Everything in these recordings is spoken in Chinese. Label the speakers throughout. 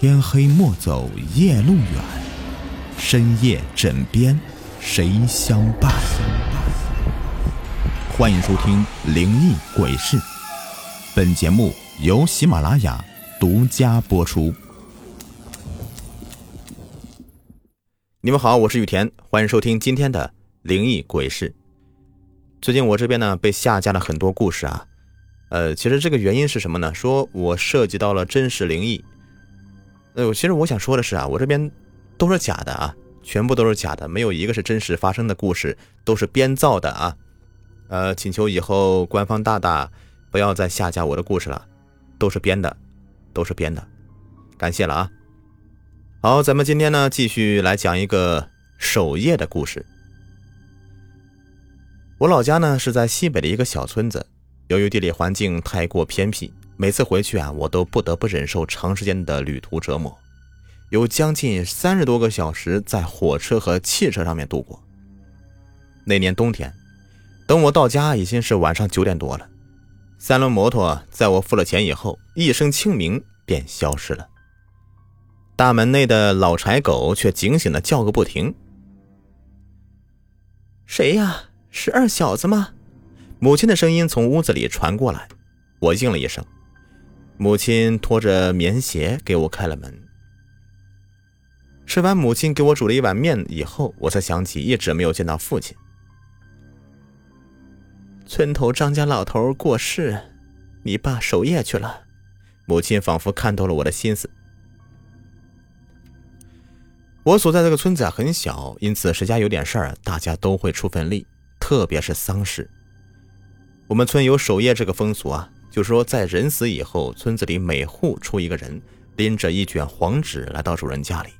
Speaker 1: 天黑莫走夜路远，深夜枕边谁相伴？欢迎收听《灵异鬼事》，本节目由喜马拉雅独家播出。
Speaker 2: 你们好，我是雨田，欢迎收听今天的《灵异鬼事》。最近我这边呢被下架了很多故事啊，呃，其实这个原因是什么呢？说我涉及到了真实灵异。呃，其实我想说的是啊，我这边都是假的啊，全部都是假的，没有一个是真实发生的故事，都是编造的啊。呃，请求以后官方大大不要再下架我的故事了，都是编的，都是编的，感谢了啊。好，咱们今天呢继续来讲一个守夜的故事。我老家呢是在西北的一个小村子，由于地理环境太过偏僻。每次回去啊，我都不得不忍受长时间的旅途折磨，有将近三十多个小时在火车和汽车上面度过。那年冬天，等我到家已经是晚上九点多了，三轮摩托在我付了钱以后，一声清鸣便消失了。大门内的老柴狗却警醒的叫个不停。谁呀？是二小子吗？母亲的声音从屋子里传过来，我应了一声。母亲拖着棉鞋给我开了门。吃完母亲给我煮了一碗面以后，我才想起一直没有见到父亲。村头张家老头过世，你爸守夜去了。母亲仿佛看透了我的心思。我所在这个村子很小，因此谁家有点事儿，大家都会出份力，特别是丧事。我们村有守夜这个风俗啊。就说，在人死以后，村子里每户出一个人，拎着一卷黄纸来到主人家里，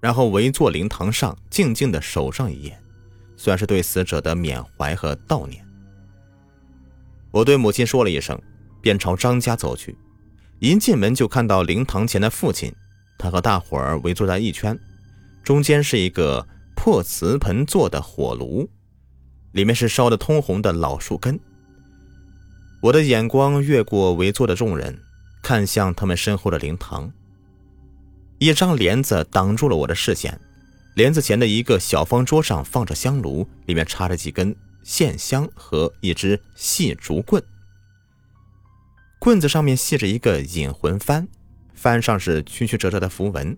Speaker 2: 然后围坐灵堂上，静静的守上一夜，算是对死者的缅怀和悼念。我对母亲说了一声，便朝张家走去。一进门就看到灵堂前的父亲，他和大伙儿围坐在一圈，中间是一个破瓷盆做的火炉，里面是烧得通红的老树根。我的眼光越过围坐的众人，看向他们身后的灵堂。一张帘子挡住了我的视线，帘子前的一个小方桌上放着香炉，里面插着几根线香和一支细竹棍。棍子上面系着一个引魂幡，幡上是曲曲折折的符文。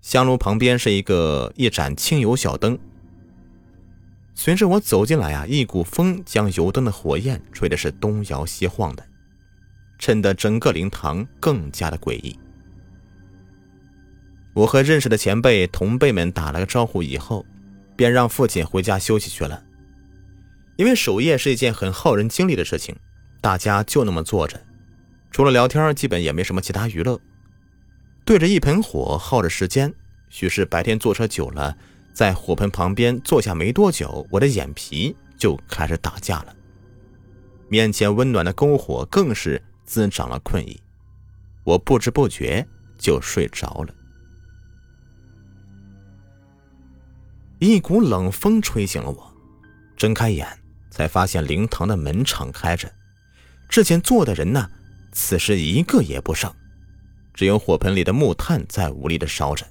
Speaker 2: 香炉旁边是一个一盏清油小灯。随着我走进来啊，一股风将油灯的火焰吹的是东摇西晃的，衬得整个灵堂更加的诡异。我和认识的前辈同辈们打了个招呼以后，便让父亲回家休息去了。因为守夜是一件很耗人精力的事情，大家就那么坐着，除了聊天，基本也没什么其他娱乐，对着一盆火耗着时间。许是白天坐车久了。在火盆旁边坐下没多久，我的眼皮就开始打架了。面前温暖的篝火更是滋长了困意，我不知不觉就睡着了。一股冷风吹醒了我，睁开眼才发现灵堂的门敞开着，之前坐的人呢，此时一个也不剩，只有火盆里的木炭在无力的烧着。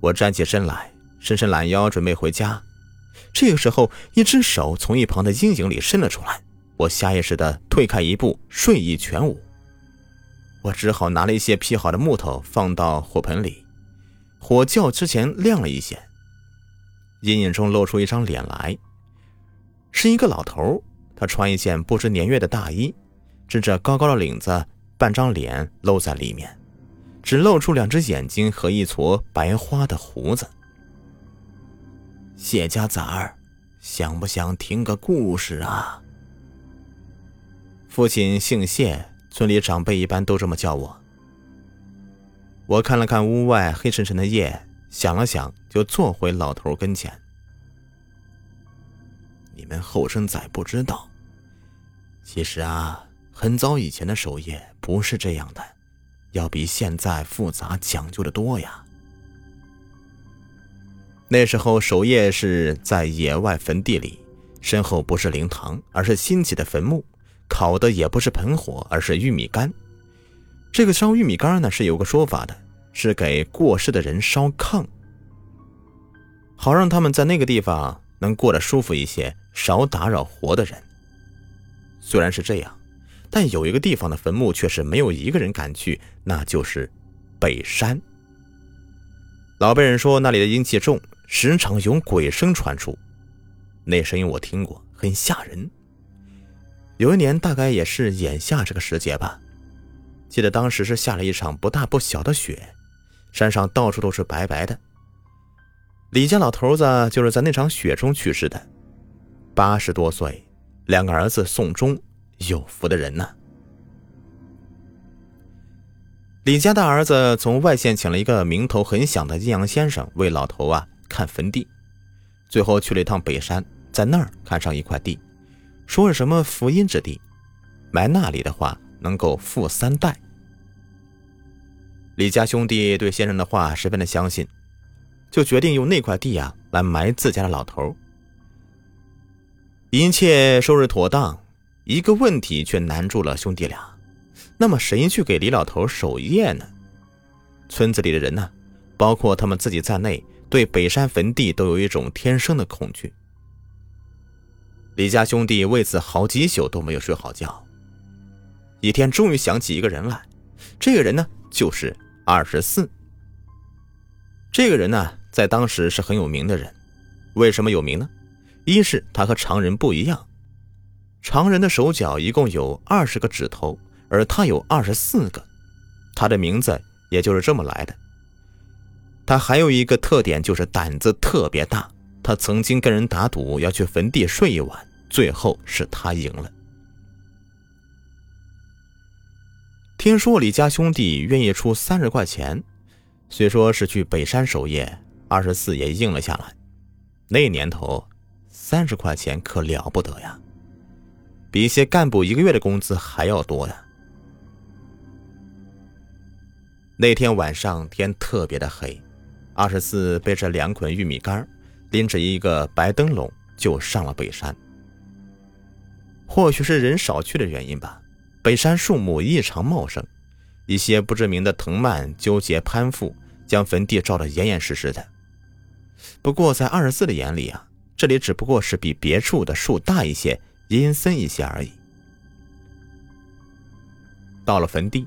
Speaker 2: 我站起身来。伸伸懒腰，准备回家。这个时候，一只手从一旁的阴影里伸了出来，我下意识地退开一步，睡意全无。我只好拿了一些劈好的木头放到火盆里，火较之前亮了一些。阴影中露出一张脸来，是一个老头。他穿一件不知年月的大衣，支着高高的领子，半张脸露在里面，只露出两只眼睛和一撮白花的胡子。谢家崽儿，想不想听个故事啊？父亲姓谢，村里长辈一般都这么叫我。我看了看屋外黑沉沉的夜，想了想，就坐回老头跟前。你们后生仔不知道，其实啊，很早以前的守夜不是这样的，要比现在复杂讲究的多呀。那时候守夜是在野外坟地里，身后不是灵堂，而是新起的坟墓，烤的也不是盆火，而是玉米杆。这个烧玉米杆呢是有个说法的，是给过世的人烧炕，好让他们在那个地方能过得舒服一些，少打扰活的人。虽然是这样，但有一个地方的坟墓却是没有一个人敢去，那就是北山。老辈人说那里的阴气重，时常有鬼声传出，那声音我听过，很吓人。有一年，大概也是眼下这个时节吧。记得当时是下了一场不大不小的雪，山上到处都是白白的。李家老头子就是在那场雪中去世的，八十多岁，两个儿子送终，有福的人呢。李家大儿子从外县请了一个名头很响的阴阳先生为老头啊看坟地，最后去了一趟北山，在那儿看上一块地，说是什么福音之地，埋那里的话。能够富三代。李家兄弟对先生的话十分的相信，就决定用那块地啊来埋自家的老头。一切收拾妥当，一个问题却难住了兄弟俩：那么谁去给李老头守夜呢？村子里的人呢，包括他们自己在内，对北山坟地都有一种天生的恐惧。李家兄弟为此好几宿都没有睡好觉。一天，终于想起一个人来。这个人呢，就是二十四。这个人呢，在当时是很有名的人。为什么有名呢？一是他和常人不一样，常人的手脚一共有二十个指头，而他有二十四个。他的名字也就是这么来的。他还有一个特点，就是胆子特别大。他曾经跟人打赌，要去坟地睡一晚，最后是他赢了。听说李家兄弟愿意出三十块钱，虽说是去北山守夜，二十四也应了下来。那年头，三十块钱可了不得呀，比一些干部一个月的工资还要多呀。那天晚上天特别的黑，二十四背着两捆玉米杆，拎着一个白灯笼就上了北山。或许是人少去的原因吧。北山树木异常茂盛，一些不知名的藤蔓纠结攀附，将坟地照得严严实实的。不过在二十四的眼里啊，这里只不过是比别处的树大一些、阴森一些而已。到了坟地，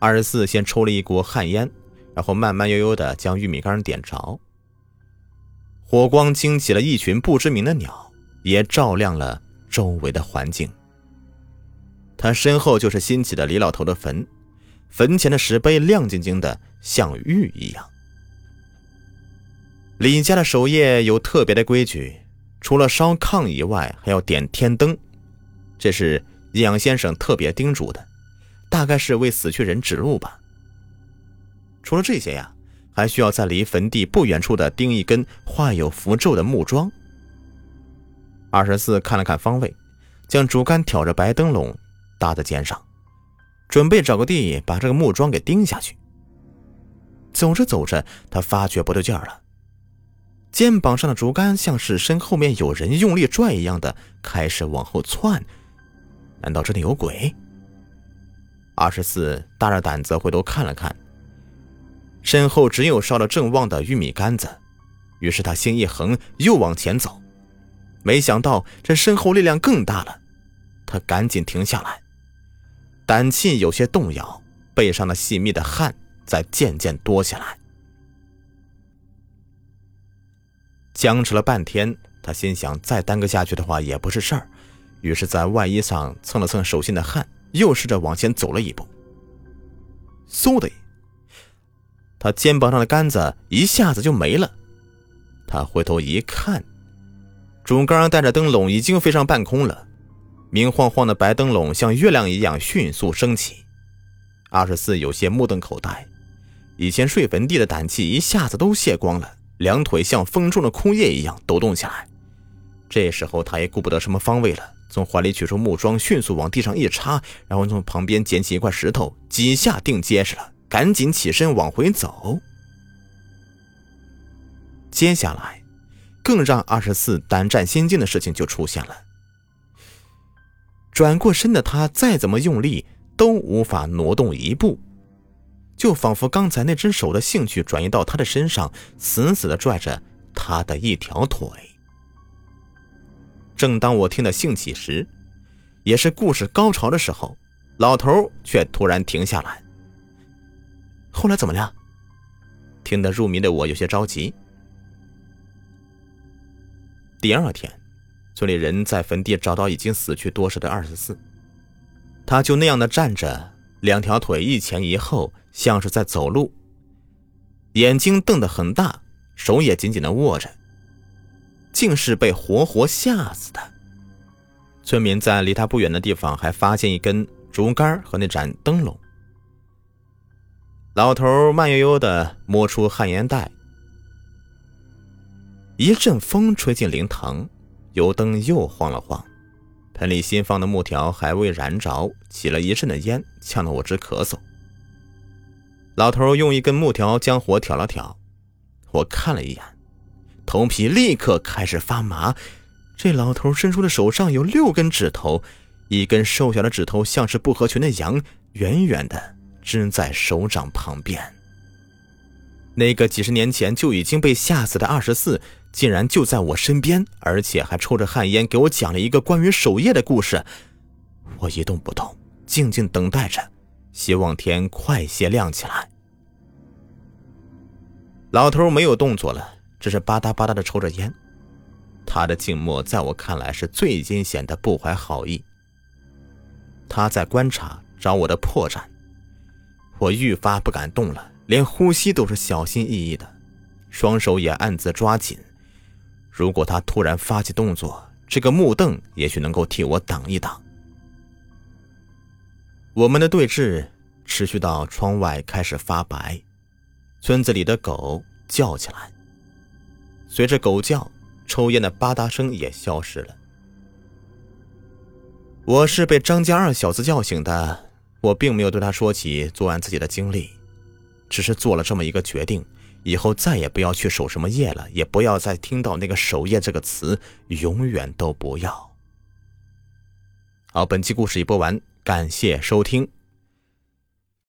Speaker 2: 二十四先抽了一锅旱烟，然后慢慢悠悠地将玉米杆点着，火光惊起了一群不知名的鸟，也照亮了周围的环境。他身后就是新起的李老头的坟，坟前的石碑亮晶晶的，像玉一样。李家的守夜有特别的规矩，除了烧炕以外，还要点天灯，这是阴阳先生特别叮嘱的，大概是为死去人指路吧。除了这些呀，还需要在离坟地不远处的钉一根画有符咒的木桩。二十四看了看方位，将竹竿挑着白灯笼。搭在肩上，准备找个地把这个木桩给钉下去。走着走着，他发觉不对劲儿了，肩膀上的竹竿像是身后面有人用力拽一样的，开始往后窜。难道这里有鬼？二十四大着胆子回头看了看，身后只有烧了正旺的玉米杆子。于是他心一横，又往前走。没想到这身后力量更大了，他赶紧停下来。胆气有些动摇，背上的细密的汗在渐渐多起来。僵持了半天，他心想再耽搁下去的话也不是事儿，于是，在外衣上蹭了蹭手心的汗，又试着往前走了一步。嗖的一，他肩膀上的杆子一下子就没了。他回头一看，竹竿带着灯笼已经飞上半空了。明晃晃的白灯笼像月亮一样迅速升起，二十四有些目瞪口呆，以前睡坟地的胆气一下子都泄光了，两腿像风中的枯叶一样抖动起来。这时候他也顾不得什么方位了，从怀里取出木桩，迅速往地上一插，然后从旁边捡起一块石头，几下定结实了，赶紧起身往回走。接下来，更让二十四胆战心惊的事情就出现了。转过身的他，再怎么用力都无法挪动一步，就仿佛刚才那只手的兴趣转移到他的身上，死死的拽着他的一条腿。正当我听得兴起时，也是故事高潮的时候，老头却突然停下来。后来怎么了？听得入迷的我有些着急。第二天，村里人在坟地找到已经死去多时的二十四，他就那样的站着，两条腿一前一后，像是在走路，眼睛瞪得很大，手也紧紧的握着，竟是被活活吓死的。村民在离他不远的地方还发现一根竹竿和那盏灯笼。老头慢悠悠的摸出旱烟袋，一阵风吹进灵堂，油灯又晃了晃，盆里新放的木条还未燃着，起了一阵的烟，呛得我直咳嗽。老头用一根木条将火挑了挑，我看了一眼，头皮立刻开始发麻。这老头伸出的手上有六根指头，一根瘦小的指头像是不合群的羊，远远的支在手掌旁边。那个几十年前就已经被吓死的二十四，竟然就在我身边，而且还抽着旱烟给我讲了一个关于守夜的故事。我一动不动，静静等待着，希望天快些亮起来。老头没有动作了，只是吧嗒吧嗒的抽着烟。他的静默在我看来是最阴险的不怀好意。他在观察，找我的破绽。我愈发不敢动了，连呼吸都是小心翼翼的，双手也暗自抓紧。如果他突然发起动作，这个木凳也许能够替我挡一挡。我们的对峙持续到窗外开始发白，村子里的狗叫起来。随着狗叫。抽烟的吧嗒声也消失了。我是被张家二小子叫醒的，我并没有对他说起作案自己的经历，只是做了这么一个决定：以后再也不要去守什么夜了，也不要再听到那个“守夜”这个词，永远都不要。好，本期故事已播完，感谢收听。